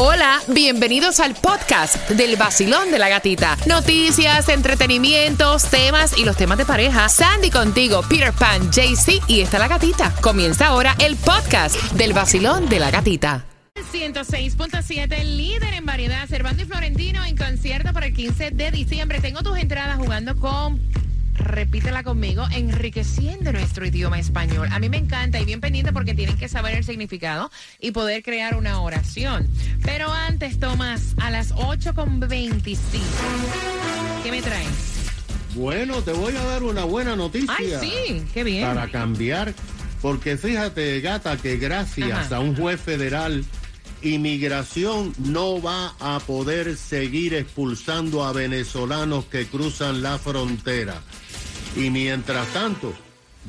Hola, bienvenidos al podcast del vacilón de la gatita. Noticias, entretenimientos, temas y los temas de pareja. Sandy contigo, Peter Pan, JC y está la gatita. Comienza ahora el podcast del vacilón de la gatita. 106.7, líder en variedad, Cervando y Florentino en concierto para el 15 de diciembre. Tengo tus entradas jugando con repítela conmigo, enriqueciendo nuestro idioma español. A mí me encanta y bien pendiente porque tienen que saber el significado y poder crear una oración. Pero antes, Tomás, a las 8.25, ¿qué me traes? Bueno, te voy a dar una buena noticia. Ay, sí, qué bien. Para cambiar, porque fíjate, gata, que gracias a un juez federal inmigración no va a poder seguir expulsando a venezolanos que cruzan la frontera. Y mientras tanto,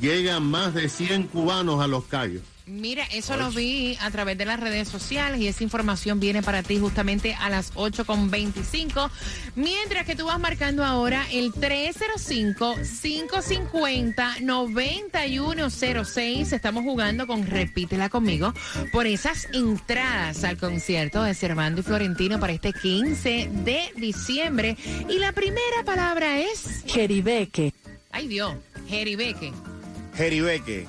llegan más de 100 cubanos a los callos. Mira, eso lo vi a través de las redes sociales y esa información viene para ti justamente a las 8.25. Mientras que tú vas marcando ahora el 305-550-9106. Estamos jugando con Repítela conmigo por esas entradas al concierto de Servando y Florentino para este 15 de diciembre. Y la primera palabra es... Jeribeque. Ay Dios, Jeribeque. Jeribeque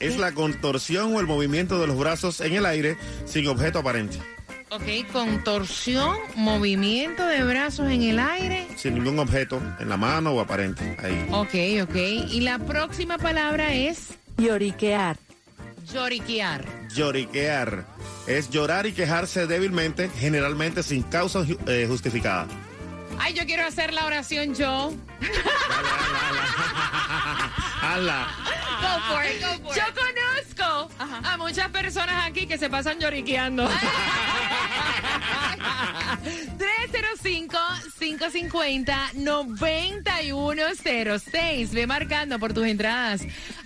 es la contorsión o el movimiento de los brazos en el aire sin objeto aparente. Ok, contorsión, movimiento de brazos en el aire. Sin ningún objeto en la mano o aparente. Ahí. Ok, ok. Y la próxima palabra es... Lloriquear. Lloriquear. Lloriquear. Es llorar y quejarse débilmente, generalmente sin causa eh, justificada. Ay, yo quiero hacer la oración yo. ¡Hala! Go for it, go for Yo conozco a muchas personas aquí que se pasan lloriqueando. 305-550-9106. Ve marcando por tus entradas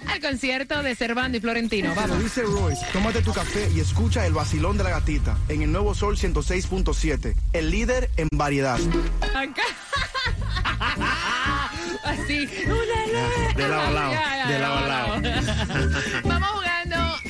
al concierto de Cervando y Florentino. Vamos. Dice Royce, tómate tu café y escucha el vacilón de la gatita en el nuevo Sol 106.7, el líder en variedad. Así. De lado a lado. De lado a lado.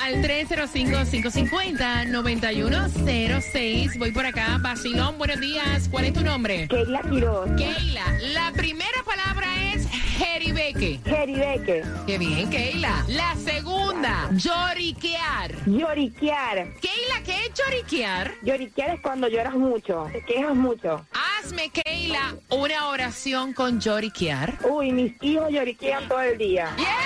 Al 305-550-9106. Voy por acá. Basilón, buenos días. ¿Cuál es tu nombre? Keila Quiroz. Keila. La primera palabra es jeribeque. Jeribeque. Qué bien, Keila. La segunda, lloriquear. Lloriquear. Keila, ¿qué es lloriquear? Lloriquear es cuando lloras mucho, te quejas mucho. Hazme, Keila, una oración con lloriquear. Uy, mis hijos lloriquean todo el día. ¡Yeah!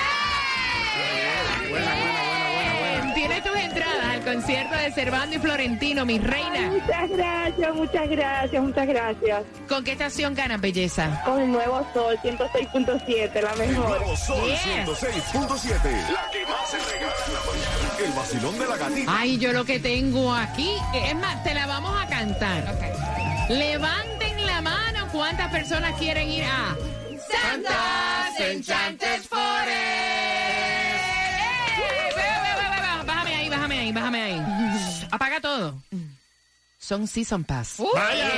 Buena, buena, buena, buena, buena. Tienes tus entradas al concierto de Cervando y Florentino, mi Ay, reina. muchas gracias, muchas gracias, muchas gracias. ¿Con qué estación ganas, belleza? Con el nuevo Sol 106.7, la mejor. Nuevo Sol Yeah. 106.7. La que más se regala en la mañana. El vacilón de la gatita. Ay, yo lo que tengo aquí, es más, te la vamos a cantar. Levanten la mano, ¿cuántas personas quieren ir a Santa's Enchanted Forest? Ahí, bájame ahí. Apaga todo. Son Season Pass. Vaya.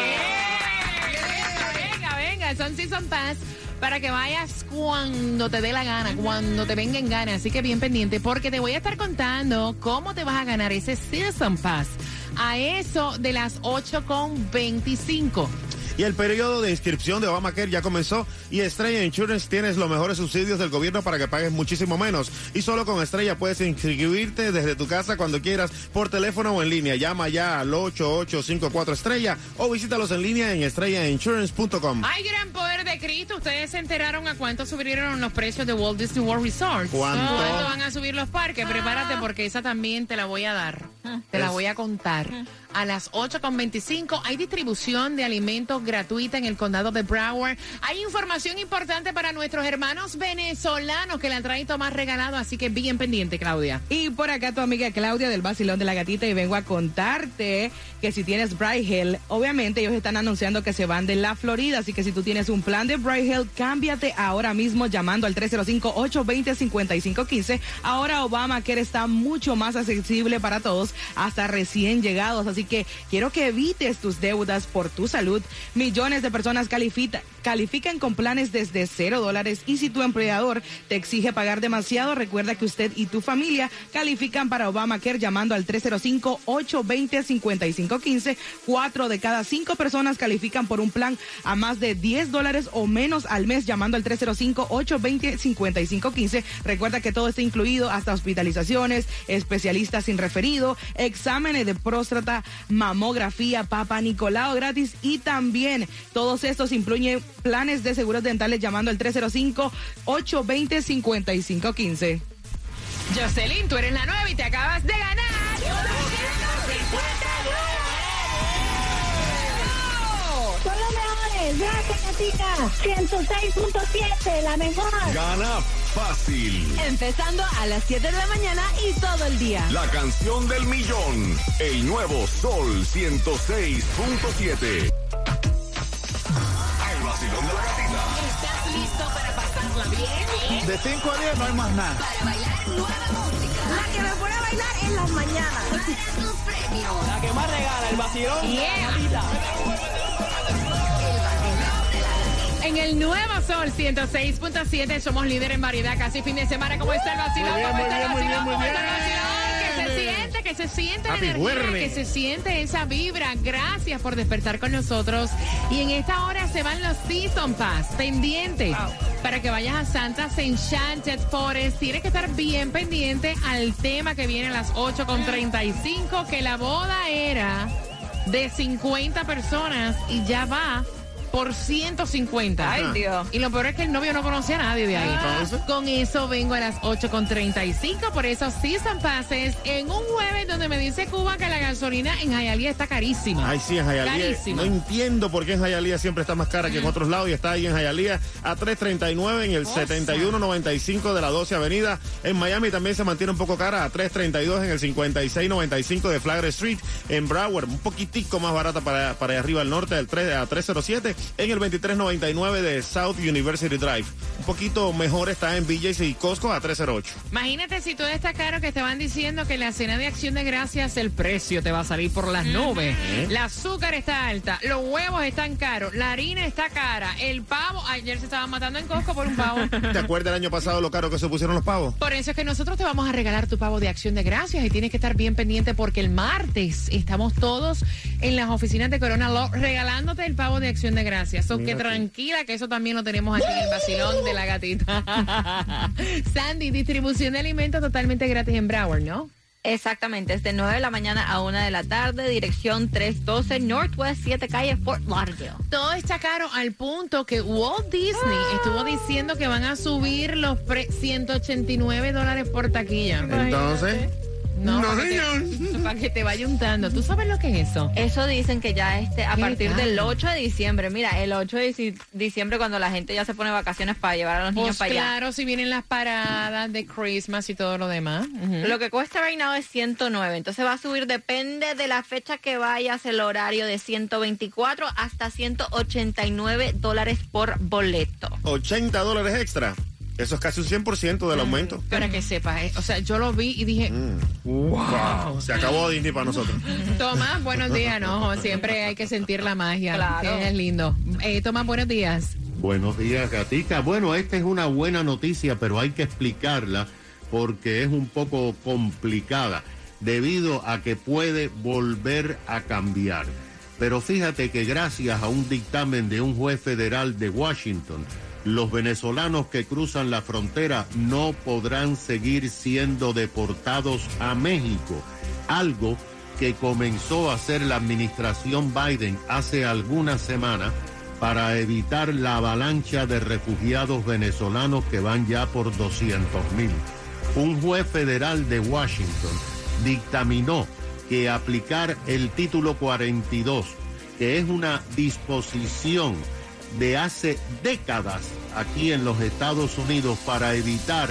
Venga, venga, son Season Pass para que vayas cuando te dé la gana, cuando te venga en gana. Así que bien pendiente, porque te voy a estar contando cómo te vas a ganar ese Season Pass a eso de las 8.25. Y el periodo de inscripción de Obamacare ya comenzó y Estrella Insurance tienes los mejores subsidios del gobierno para que pagues muchísimo menos. Y solo con Estrella puedes inscribirte desde tu casa cuando quieras por teléfono o en línea. Llama ya al 8854 Estrella o visítalos en línea en estrellainsurance.com. Hay gran poder de Cristo. Ustedes se enteraron a cuánto subieron los precios de Walt Disney World Resort. ¿Cuánto? van a subir los parques? Prepárate porque esa también te la voy a dar. Te la voy a contar. A las 8.25 hay distribución de alimentos gratuita en el condado de Broward. Hay información importante para nuestros hermanos venezolanos que la traen Tomás regalado, así que bien pendiente, Claudia. Y por acá tu amiga Claudia del Basilón de la Gatita y vengo a contarte que si tienes Bright Hill, obviamente ellos están anunciando que se van de la Florida, así que si tú tienes un plan de Bright Hill, cámbiate ahora mismo llamando al 305-820-5515. Ahora Obamacare está mucho más accesible para todos hasta recién llegados. Así que quiero que evites tus deudas por tu salud. Millones de personas califican con planes desde cero dólares y si tu empleador te exige pagar demasiado, recuerda que usted y tu familia califican para Obamacare llamando al 305-820-5515. Cuatro de cada cinco personas califican por un plan a más de 10 dólares o menos al mes llamando al 305-820-5515. Recuerda que todo está incluido hasta hospitalizaciones, especialistas sin referido, exámenes de próstata, mamografía, papa Nicolau gratis y también todos estos incluyen planes de seguros dentales llamando al 305-820-5515. Jocelyn, tú eres la nueva y te acabas de ganar. Son los mejores. Gracias, Catica. 106.7, la mejor. Gana fácil. Empezando a las 7 de la mañana y todo el día. La canción del millón. El nuevo Sol 106.7. De 5 a 10 no hay más nada. Para bailar nueva música. La que me pone a bailar en las mañanas. Para tus premios. La que más regala, el vacilón. Yeah. En el Nuevo Sol 106.7 somos líder en variedad. Casi fin de semana. ¿Cómo está el vacilón? ¿Cómo está el vacilón? ¿Cómo está el vacilón? Que se siente, que se siente la Happy energía, que se siente esa vibra. Gracias por despertar con nosotros. Y en esta hora se van los Season Pass pendientes para que vayas a Santa's Enchanted Forest. Tienes que estar bien pendiente al tema que viene a las 8.35, que la boda era de 50 personas y ya va por 150. Ay, Dios. Y lo peor es que el novio no conocía a nadie de ahí. Entonces. Con eso vengo a las 8.35 por esos season passes en un jueves donde me dice Cuba que la gasolina en Hialeah está carísima. Ay, sí, en Hialeah. Carísima. No entiendo por qué en Hialeah siempre está más cara que en otros lados y está ahí en Hialeah a 3.39 en el 7195 de la 12 Avenida. En Miami también se mantiene un poco cara a 3.32 en el 5695 de Flagler Street. En Broward, un poquitico más barata para, para allá arriba al norte del 3 a 307 en el 2399 de South University Drive. Un poquito mejor está en BJ's y Costco a 308. Imagínate si todo está caro que te van diciendo que la cena de acción de gracias el precio te va a salir por las nubes. El azúcar está alta, los huevos están caros, la harina está cara, el pavo, ayer se estaban matando en Costco por un pavo. ¿Te acuerdas el año pasado lo caro que se pusieron los pavos? Por eso es que nosotros te vamos a regalar tu pavo de acción de gracias y tienes que estar bien pendiente porque el martes estamos todos en las oficinas de Corona Law regalándote el pavo de acción de gracias. So que tranquila que eso también lo tenemos aquí en el vacilón de la gatita. Sandy, distribución de alimentos totalmente gratis en Broward, ¿no? Exactamente, es de 9 de la mañana a 1 de la tarde, dirección 312 Northwest 7 Calle, Fort Lauderdale. Todo está caro al punto que Walt Disney estuvo diciendo que van a subir los pre 189 dólares por taquilla. Entonces, No, No, para, que te, para que te vaya untando. ¿Tú sabes lo que es eso? Eso dicen que ya este, a ¿Qué partir tal? del 8 de diciembre, mira, el 8 de dici- diciembre cuando la gente ya se pone vacaciones para llevar a los niños Pues para allá. claro, si vienen las paradas de Christmas y todo lo demás. Lo que cuesta right now es 109, entonces va a subir, depende de la fecha que vayas, el horario de 124 hasta 189 dólares por boleto. 80 dólares extra. Eso es casi un 100% del aumento. Para que sepas, eh, o sea, yo lo vi y dije, Wow. Se acabó Disney para nosotros. Tomás, buenos días, ¿no? Siempre hay que sentir la magia. Claro. es lindo. Eh, Tomás, buenos días. Buenos días, Gatica. Bueno, esta es una buena noticia, pero hay que explicarla porque es un poco complicada debido a que puede volver a cambiar. Pero fíjate que gracias a un dictamen de un juez federal de Washington, los venezolanos que cruzan la frontera no podrán seguir siendo deportados a México, algo que comenzó a hacer la administración Biden hace algunas semanas para evitar la avalancha de refugiados venezolanos que van ya por 200 mil. Un juez federal de Washington dictaminó que aplicar el título 42, que es una disposición de hace décadas aquí en los Estados Unidos para evitar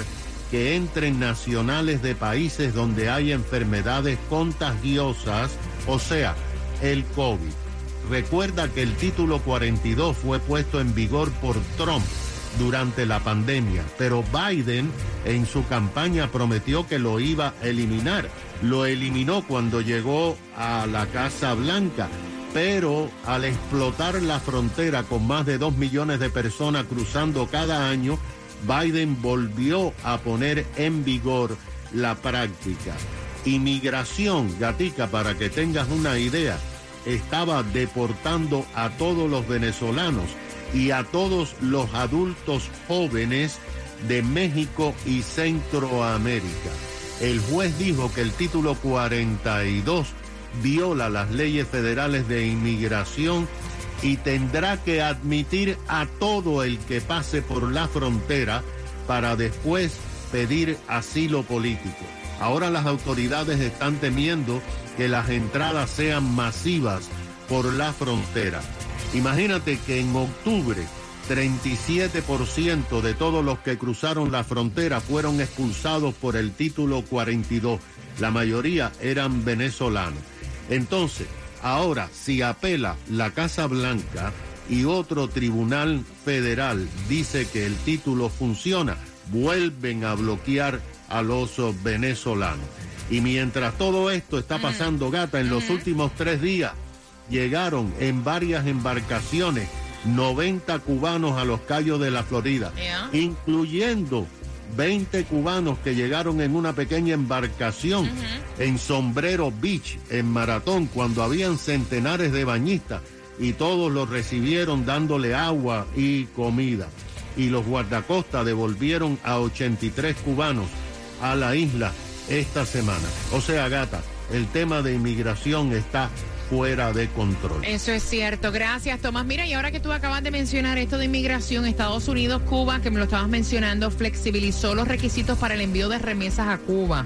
que entren nacionales de países donde hay enfermedades contagiosas, o sea, el COVID. Recuerda que el título 42 fue puesto en vigor por Trump durante la pandemia, pero Biden en su campaña prometió que lo iba a eliminar lo eliminó cuando llegó a la Casa Blanca. Pero al explotar la frontera con más de dos millones de personas cruzando cada año, Biden volvió a poner en vigor la práctica. Inmigración, gatica, para que tengas una idea, estaba deportando a todos los venezolanos y a todos los adultos jóvenes de México y Centroamérica. El juez dijo que el título 42 viola las leyes federales de inmigración y tendrá que admitir a todo el que pase por la frontera para después pedir asilo político. Ahora las autoridades están temiendo que las entradas sean masivas por la frontera. Imagínate que en octubre 37% de todos los que cruzaron la frontera fueron expulsados por el título 42. La mayoría eran venezolanos. Entonces, ahora, si apela la Casa Blanca y otro tribunal federal dice que el título funciona, vuelven a bloquear a los venezolanos. Y mientras todo esto está pasando, gata, en los últimos tres días llegaron en varias embarcaciones 90 cubanos a los Cayos de la Florida, incluyendo 20 cubanos que llegaron en una pequeña embarcación en Sombrero Beach, en Maratón, cuando habían centenares de bañistas y todos los recibieron dándole agua y comida. Y los guardacostas devolvieron a 83 cubanos a la isla esta semana. O sea, gata, el tema de inmigración está fuera de control. Eso es cierto. Gracias, Tomás. Mira, y ahora que tú acabas de mencionar esto de inmigración, Estados Unidos, Cuba, que me lo estabas mencionando, flexibilizó los requisitos para el envío de remesas a Cuba.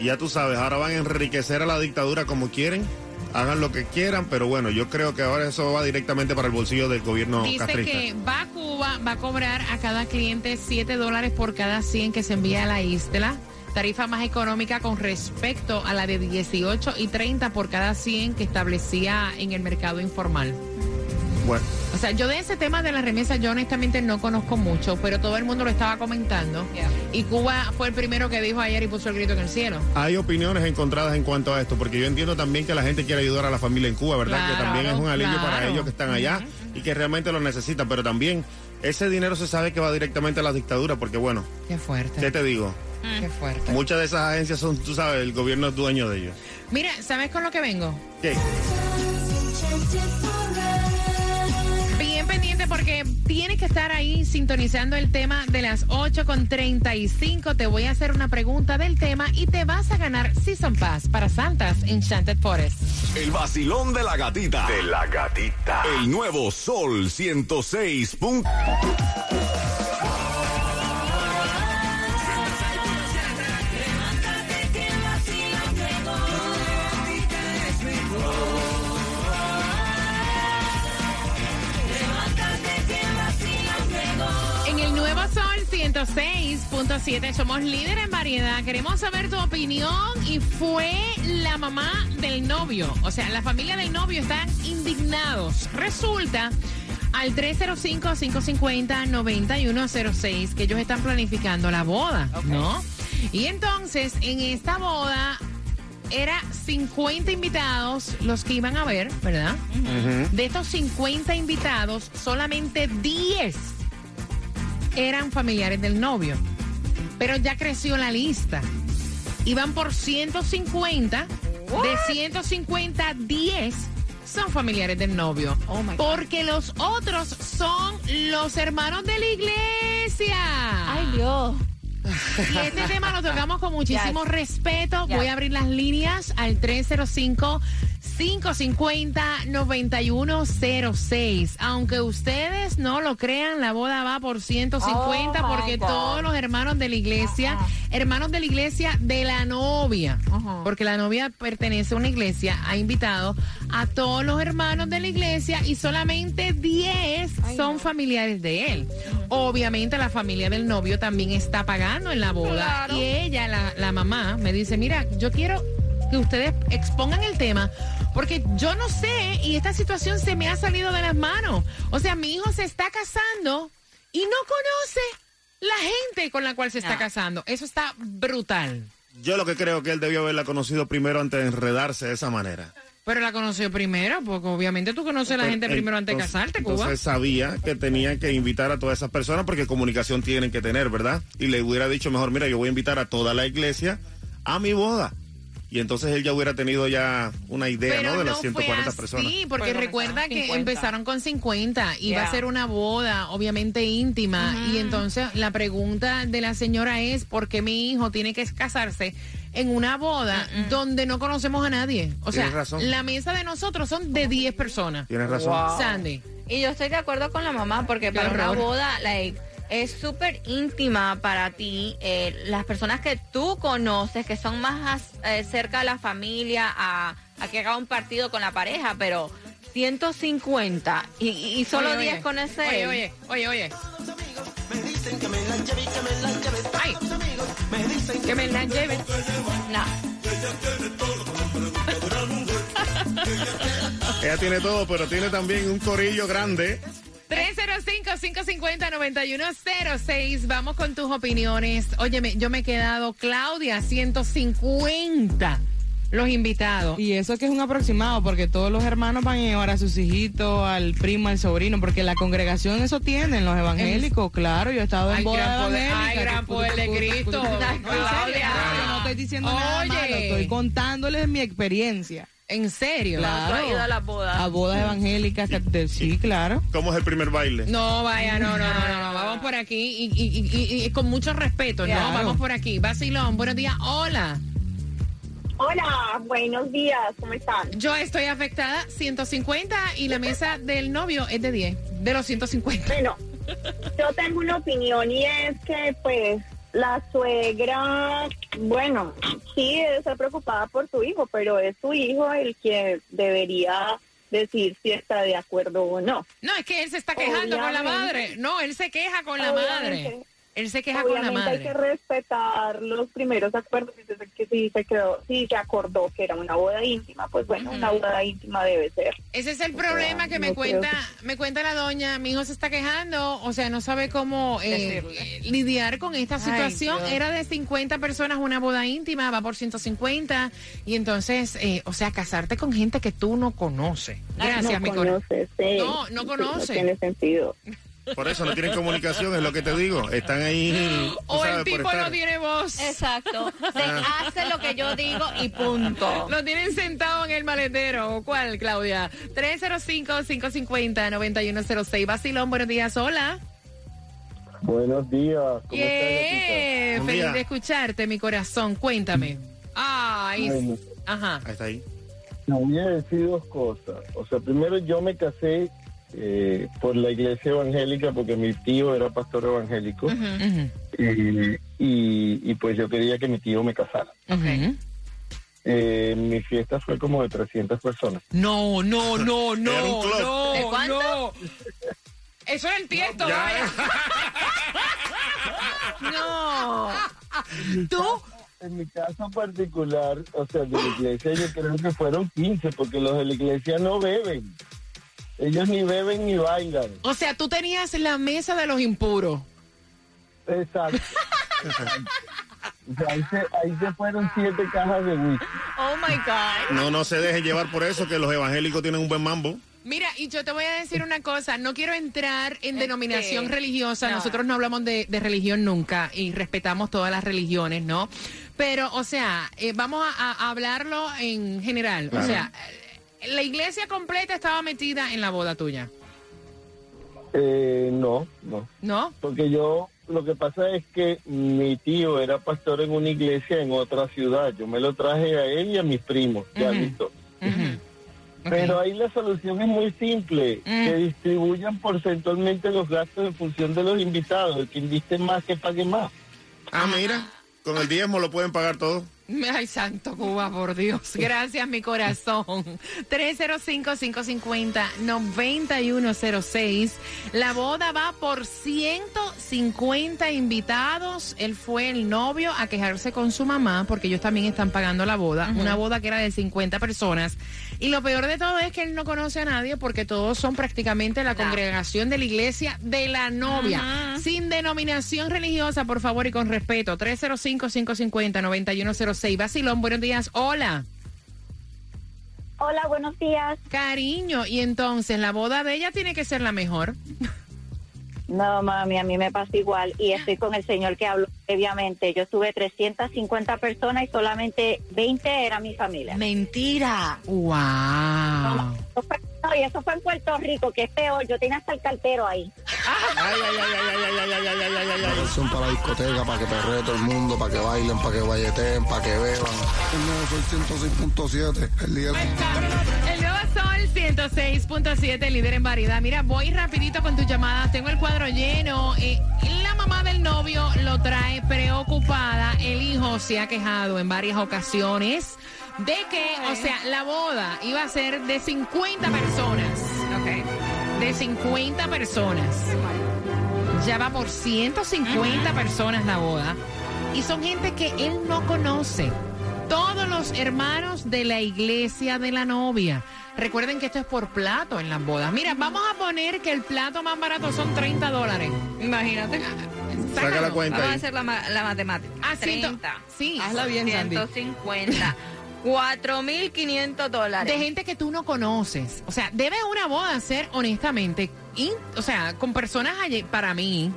Y ya tú sabes, ahora van a enriquecer a la dictadura como quieren. Hagan lo que quieran, pero bueno, yo creo que ahora eso va directamente para el bolsillo del gobierno Dice castrista. que va a Cuba, va a cobrar a cada cliente 7 dólares por cada 100 que se envía a la isla tarifa más económica con respecto a la de 18 y 30 por cada 100 que establecía en el mercado informal. Bueno. O sea, yo de ese tema de la remesa yo honestamente no conozco mucho, pero todo el mundo lo estaba comentando. Y Cuba fue el primero que dijo ayer y puso el grito en el cielo. Hay opiniones encontradas en cuanto a esto, porque yo entiendo también que la gente quiere ayudar a la familia en Cuba, ¿verdad? que también es un alivio para ellos que están allá y que realmente lo necesitan, pero también ese dinero se sabe que va directamente a la dictadura, porque bueno, Qué fuerte. ¿qué te digo? Qué fuerte. Muchas de esas agencias son, tú sabes, el gobierno es dueño de ellos. Mira, ¿sabes con lo que vengo? ¿Qué? Bien pendiente porque tienes que estar ahí sintonizando el tema de las 8 con 35. Te voy a hacer una pregunta del tema y te vas a ganar Season Pass para Santas Enchanted Forest. El vacilón de la gatita. De la gatita. El nuevo Sol 106. 106.7 somos líder en variedad. Queremos saber tu opinión y fue la mamá del novio. O sea, la familia del novio están indignados. Resulta al 305-550-9106 que ellos están planificando la boda, ¿no? Y entonces en esta boda era 50 invitados los que iban a ver, ¿verdad? De estos 50 invitados, solamente 10 eran familiares del novio. Pero ya creció la lista. Iban por 150. De 150, 10 son familiares del novio. Oh, my porque los otros son los hermanos de la iglesia. Ay, Dios. Y este tema lo tocamos con muchísimo Yes. respeto. Yes. Voy a abrir las líneas al 305-550-9106. Aunque ustedes no lo crean, la boda va por 150 Oh, porque todos los hermanos de la iglesia, hermanos de la iglesia de la novia, porque la novia pertenece a una iglesia, ha invitado a todos los hermanos de la iglesia y solamente 10 Ay, son no. familiares de él. Obviamente la familia del novio también está pagando en la boda Claro. y ella, la, la mamá, me dice, mira, yo quiero que ustedes expongan el tema porque yo no sé y esta situación se me ha salido de las manos. O sea, mi hijo se está casando y no conoce la gente con la cual se está No. casando. Eso está brutal. Yo lo que creo que él debió haberla conocido primero antes de enredarse de esa manera. Pero la conoció primero, porque obviamente tú conoces a la gente primero antes de casarte, Cuba. Entonces sabía que tenía que invitar a todas esas personas porque comunicación tienen que tener, ¿verdad? Y le hubiera dicho mejor, mira, yo voy a invitar a toda la iglesia a mi boda. Y entonces él ya hubiera tenido ya una idea, Pero ¿no? De no las 140 fue personas. así, porque Bueno, recuerda que 50. empezaron con 50 y va a Yeah. ser una boda, obviamente íntima. Y entonces la pregunta de la señora es: ¿por qué mi hijo tiene que casarse en una boda donde no conocemos a nadie? O sea, razón. la mesa de nosotros son de 10 personas. Tienes razón. Sandy. Y yo estoy de acuerdo con la mamá porque Qué para una boda like, es súper íntima para ti. eh, las personas que tú conoces, que son más eh, cerca de la familia, a, a que haga un partido con la pareja, pero 150 y, y- y solo Oye, 10 oye. con ese. Oye, oye, oye, oye. Ay, que me la lleven. No. Ella tiene todo, pero tiene también un corillo grande. 305-550-9106. Vamos con tus opiniones. Óyeme, yo me he quedado, Claudia, 150 los invitados. Y eso que es un aproximado, porque todos los hermanos van a llevar a sus hijitos, al primo, al sobrino, porque la congregación eso tienen, los evangélicos, claro, yo he estado en Ay, boda gran poder- ay, gran poder de Cristo. No, yo no estoy diciendo nada Oye. malo, estoy contándoles mi experiencia. ¿En serio? Claro. ido a las bodas. A bodas evangélicas, que- de- sí, claro. ¿Cómo es el primer baile? No, vaya, no, no, no, no, no. Vamos por aquí y, y- y- y- y con mucho respeto, ¿no? Claro. Vamos por aquí. Basilón, buenos días. Hola. Hola, buenos días, ¿cómo están? Yo estoy afectada 150 y la mesa del novio es de 10, de los 150. Bueno, yo tengo una opinión y es que pues la suegra, bueno, sí debe estar preocupada por su hijo, pero es su hijo el que debería decir si está de acuerdo o no. No, es que él se está quejando con la madre. No, él se queja con la madre. Obviamente. Él se queja con la Obviamente hay que madre. respetar los primeros acuerdos se- que sí se quedó, sí se acordó que era una boda íntima, pues bueno, una boda íntima debe ser. Ese es el O problema sea, que me no cuenta, me cuenta la doña. Mi hijo se está quejando, o sea, no sabe cómo eh, eh, lidiar con esta situación. Era de 50 personas una boda íntima, va por 150 y entonces, eh, o sea, casarte con gente que tú no conoces. Gracias, no mi conoces, sí. No, no Sí, conoce. No tiene sentido. Por eso no tienen comunicación, es lo que te digo. Están ahí. O sabes, el tipo no tiene voz. Exacto. Se hace lo que yo digo y punto. Lo tienen sentado en el maletero. ¿O ¿Cuál, Claudia? 305-550-9106. Basilón, buenos días. Hola. Buenos días. ¿Cómo Yeah, Buen Feliz día. de escucharte, mi corazón. Cuéntame. Ay, Bueno. ajá. Ahí está ahí. Te voy a decir dos cosas. O sea, primero yo me casé eh, por la iglesia evangélica porque mi tío era pastor evangélico y, y- y pues yo quería que mi tío me casara. ujú. Eh, mi fiesta fue como de 300 personas. No, no, no, no, Era un club. no, ¿De cuánto? no. Eso es el tiesto, vaya. No. ¿Tú? En mi caso particular, o sea, de la iglesia yo creo que fueron 15 porque los de la iglesia no beben. Ellos ni beben ni bailan. O sea, tú tenías la mesa de los impuros. Exacto. O sea, ahí, se, ahí se fueron siete cajas de whisky. Oh my God. No, no se deje llevar por eso, que los evangélicos tienen un buen mambo. Mira, y yo te voy a decir una cosa, no quiero entrar en denominación religiosa, no. nosotros no hablamos de, de religión nunca y respetamos todas las religiones, ¿no? Pero, o sea, eh, vamos a, a hablarlo en general, o sea, eh, la iglesia completa estaba metida en la boda tuya, Eh, no, no. ¿no? Porque yo, lo que pasa es que mi tío era pastor en una iglesia en otra ciudad. Yo me lo traje a él y a mis primos, ya listo. Pero ahí la solución es muy simple, Mm. que distribuyan porcentualmente los gastos en función de los invitados. El que inviste más, que pague más. Ah, mira, con el diezmo lo pueden pagar todo. Ay, santo Cuba, por Dios. Gracias, mi corazón. 305-550-9106. La boda va por 150 invitados. Él fue el novio a quejarse con su mamá porque ellos también están pagando la boda. Una boda que era de 50 personas. Y lo peor de todo es que él no conoce a nadie porque todos son prácticamente la congregación de la iglesia de la novia. Sin denominación religiosa, por favor, y con respeto. 305-550-9106. Basilón, buenos días. Hola. Hola, buenos días. Cariño, y entonces la boda de ella tiene que ser la mejor. No, mami, a mí me pasa igual y estoy con el señor que habló previamente. Yo tuve 350 personas y solamente 20 era mi familia. Mentira. Wow. No, y eso fue en Puerto Rico, que es peor. Yo tenía hasta el cartero ahí. Ay, ay, ay, ay, ay, ay, ay, ay, ay, ay, ay, para la discoteca, para que perree todo el mundo, para que bailen, para que guayeteen, para que beban. El nuevo Sol 106.7, el día Sol 106.7, líder en variedad. Mira, voy rapidito con tus llamadas. Tengo el cuadro lleno. Eh, la mamá del novio lo trae preocupada. El hijo se ha quejado en varias ocasiones de que, o sea, la boda iba a ser de 50 personas. Ok. De 50 personas. Ya va por 150 personas la boda. Y son gente que él no conoce. Todos los hermanos de la iglesia de la novia. Recuerden que esto es por plato en las bodas. Mira, vamos a poner que el plato más barato son 30 dólares. Imagínate. Saca la cuenta Vamos a hacer la, ma- la matemática. Ah, ciento- 30. sí. Hazla bien, Sandy. 150. 4.500 dólares. De gente que tú no conoces. O sea, debe una boda ser, honestamente, in- o sea, con personas, alle- para mí,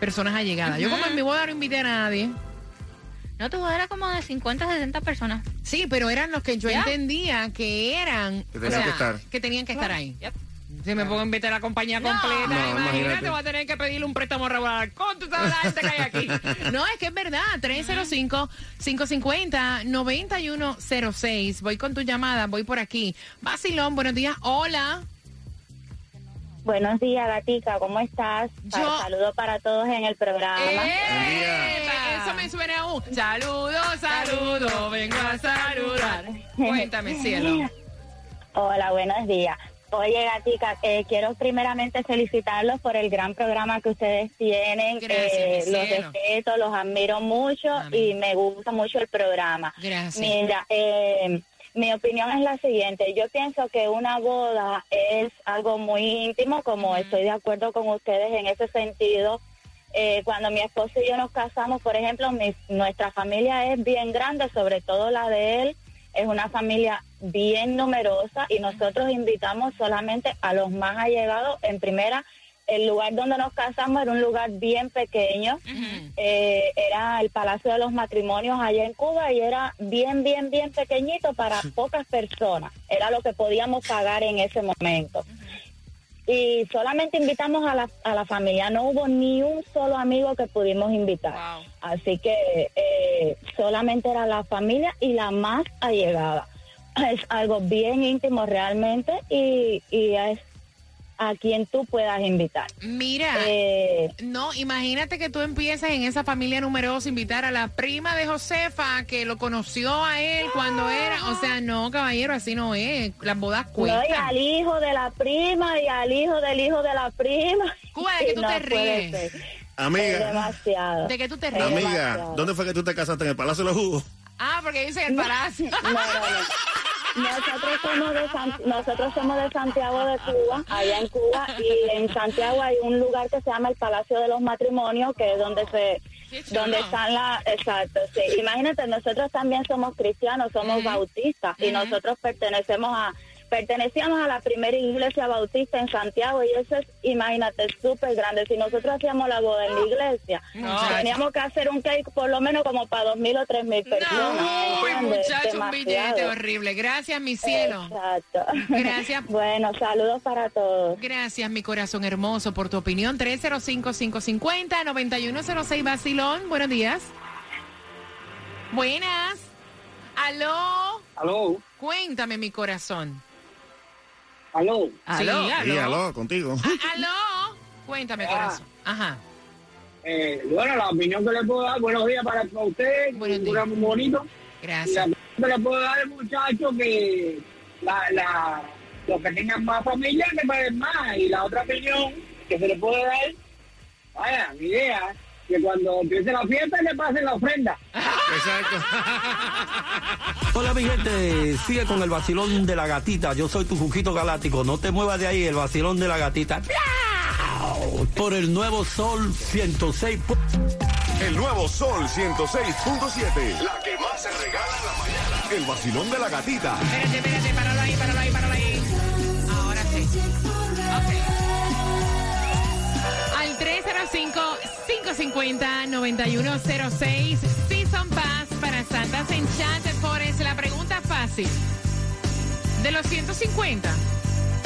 personas allegadas. Yo como en mi boda no invité a nadie. No, tu boda era como de 50, 60 personas. Sí, pero eran los que yo entendía que eran... Que o tenían sea, que estar. que tenían que estar ahí. Yep. Si me pongo a invitar a la compañía completa, No, imagínate, imagínate. voy a tener que pedirle un préstamo regular. ¿Cómo tú sabes la gente que hay aquí? No, es que es verdad. 305-550-9106. Voy con tu llamada, voy por aquí. Basilón, buenos días. Hola. Buenos días, gatica. ¿Cómo estás? Yo- Saludos para todos en el programa. ¡Eh! Eso me suena a un saludo, saludo, vengo a saludar. Cuéntame, cielo. Hola, buenos días. Oye, Gatica, eh, quiero primeramente felicitarlos por el gran programa que ustedes tienen. Gracias, Eh, mi los respeto, los admiro mucho Amén. y me gusta mucho el programa. Gracias. Mira, eh, mi opinión es la siguiente. Yo pienso que una boda es algo muy íntimo, como estoy de acuerdo con ustedes en ese sentido. Eh, cuando mi esposo y yo nos casamos, por ejemplo, mi- nuestra familia es bien grande, sobre todo la de él. Es una familia bien numerosa y nosotros invitamos solamente a los más allegados. En primera, el lugar donde nos casamos era un lugar bien pequeño. Eh, era el Palacio de los Matrimonios allá en Cuba y era bien, bien, bien pequeñito para pocas personas. Era lo que podíamos pagar en ese momento. Y solamente invitamos a la, a la familia, no hubo ni un solo amigo que pudimos invitar. Wow. Así que eh, solamente era la familia y la más allegada. Es algo bien íntimo realmente y, y es a quien tú puedas invitar. Mira. Eh, No, imagínate que tú empieces en esa familia numerosa a invitar a la prima de Josefa que lo conoció a él cuando era, o sea, no, caballero, así no es. Las bodas no, y al hijo de la prima y al hijo del hijo de la prima. Cuba, ¿de qué tú No te ríes? Es Amiga, demasiado. ¿De qué tú te Es ríes? amiga, demasiado. ¿dónde fue que tú te casaste? ¿En el Palacio de los Jugos? Ah, porque dice el palacio. No, no, no. Nosotros somos, de San- nosotros somos de Santiago de Cuba, allá en Cuba, y en Santiago hay un lugar que se llama el Palacio de los Matrimonios, que es donde se donde están las, exacto, sí. Imagínate, nosotros también somos cristianos, somos bautistas, y nosotros pertenecemos a, pertenecíamos a la primera iglesia bautista en Santiago, y eso es, imagínate, súper grande. Si nosotros hacíamos la boda en la iglesia, teníamos que hacer un cake por lo menos como para dos mil o tres mil personas. No, uy, ¿entiendes? muchacho, un billete horrible. Gracias, mi cielo. Exacto. Gracias. bueno, saludos para todos. Gracias, mi corazón hermoso, por tu opinión. 305-550-9106 Basilón. Buenos días. Buenas. Aló. Aló, Cuéntame, mi corazón. Aló. Sí, Aló. aló. Sí, aló, contigo. Ah, aló. Cuéntame, Ah. corazón. Ajá. Eh, bueno, la opinión que le puedo dar, buenos días para usted, un programa muy bonito. Gracias. La opinión que le puedo dar al muchacho que la, la, los que tengan más familia que paguen más. Y la otra opinión que se le puede dar, vaya, mi idea, que cuando empiece la fiesta le pasen la ofrenda. Exacto. Hola mi gente, sigue con el vacilón de la gatita. Yo soy tu Juquito Galáctico. No te muevas de ahí, el vacilón de la gatita. Por el nuevo Sol 106. El nuevo Sol 106.7. La que más se regala en la mañana. El vacilón de la gatita. Espérate, espérate, páralo ahí, páralo ahí, páralo ahí. Ahora sí. Ok. Al 305-550-9106. Season Pass para Santas Enchanted Forest. La pregunta fácil. De los 150,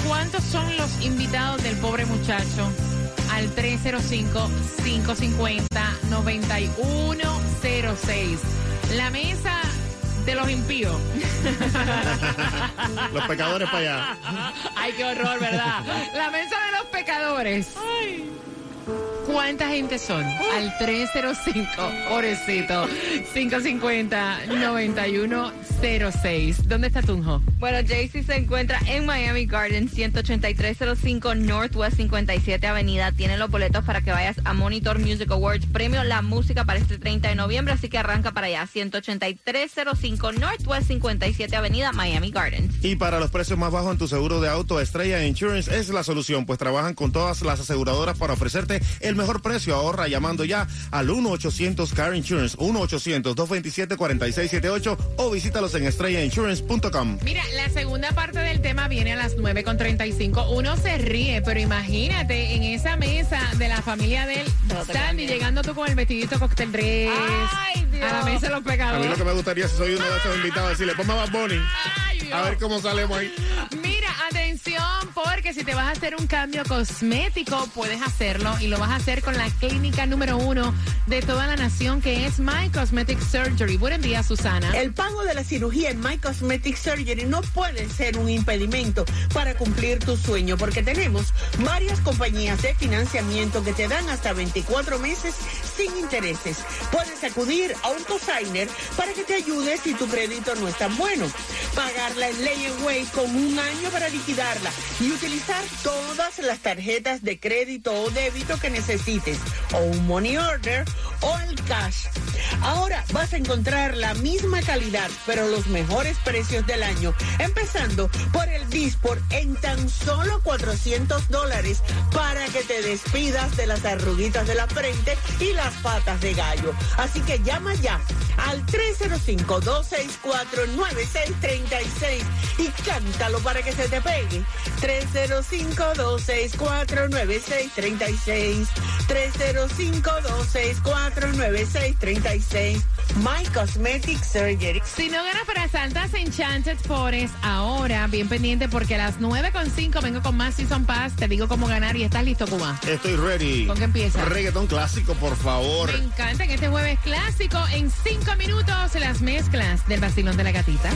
¿cuántos son los invitados del pobre muchacho? Al 305-550-9106. La mesa de los impíos. Los pecadores para allá. Ay, qué horror, ¿verdad? La mesa de los pecadores. ¿Cuánta gente son? Al 305, pobrecito, 550-9106. ¿Dónde está Tunjo? Bueno, Jaycee se encuentra en Miami Garden, 18305 Northwest 57 Avenida. Tiene los boletos para que vayas a Monitor Music Awards, premio La Música para este 30 de noviembre, así que arranca para allá, 18305 Northwest 57 Avenida, Miami Gardens. Y para los precios más bajos en tu seguro de auto, Estrella Insurance es la solución, pues trabajan con todas las aseguradoras para ofrecerte el mejor precio. Ahorra llamando ya al 1-800 Car Insurance, 1-800-227-4678 o visítalos en estrellainsurance.com. Mira, la segunda parte del tema viene a las 9.35. Uno se ríe, pero imagínate en esa mesa de la familia del Sandy llegando tú con el vestidito cóctel dress Ay, Dios. a la mesa de los A mí pecadores. lo que me gustaría si soy uno de esos invitados decirle, ponme a Bad Bunny. A ver cómo salemos ahí. Porque si te vas a hacer un cambio cosmético, puedes hacerlo y lo vas a hacer con la clínica número uno de toda la nación, que es My Cosmetic Surgery. Buen día, Susana. El pago de la cirugía en My Cosmetic Surgery no puede ser un impedimento para cumplir tu sueño, porque tenemos varias compañías de financiamiento que te dan hasta 24 meses sin intereses. Puedes acudir a un cosigner para que te ayude si tu crédito no es tan bueno. Pagarla en Lay Way con un año para liquidarla utilizar todas las tarjetas de crédito o débito que necesites, o un money order o el cash. Ahora vas a encontrar la misma calidad, pero los mejores precios del año, empezando por el Disport en tan solo 400 dólares para que te despidas de las arruguitas de la frente y las patas de gallo. Así que llama ya al 305-264-9636 y cántalo para que se te pegue. 305-264-9636. 305-264-9636. My Cosmetic Surgery. Si no ganas para Santas Enchanted Forest, ahora bien pendiente porque a las 9.5 vengo con más Season Pass. Te digo cómo ganar y estás listo, Cuba. Estoy ready. ¿Con qué empieza? Reggaetón clásico, por favor. Me encanta en este jueves clásico. En cinco minutos, las mezclas del vacilón de la gatita.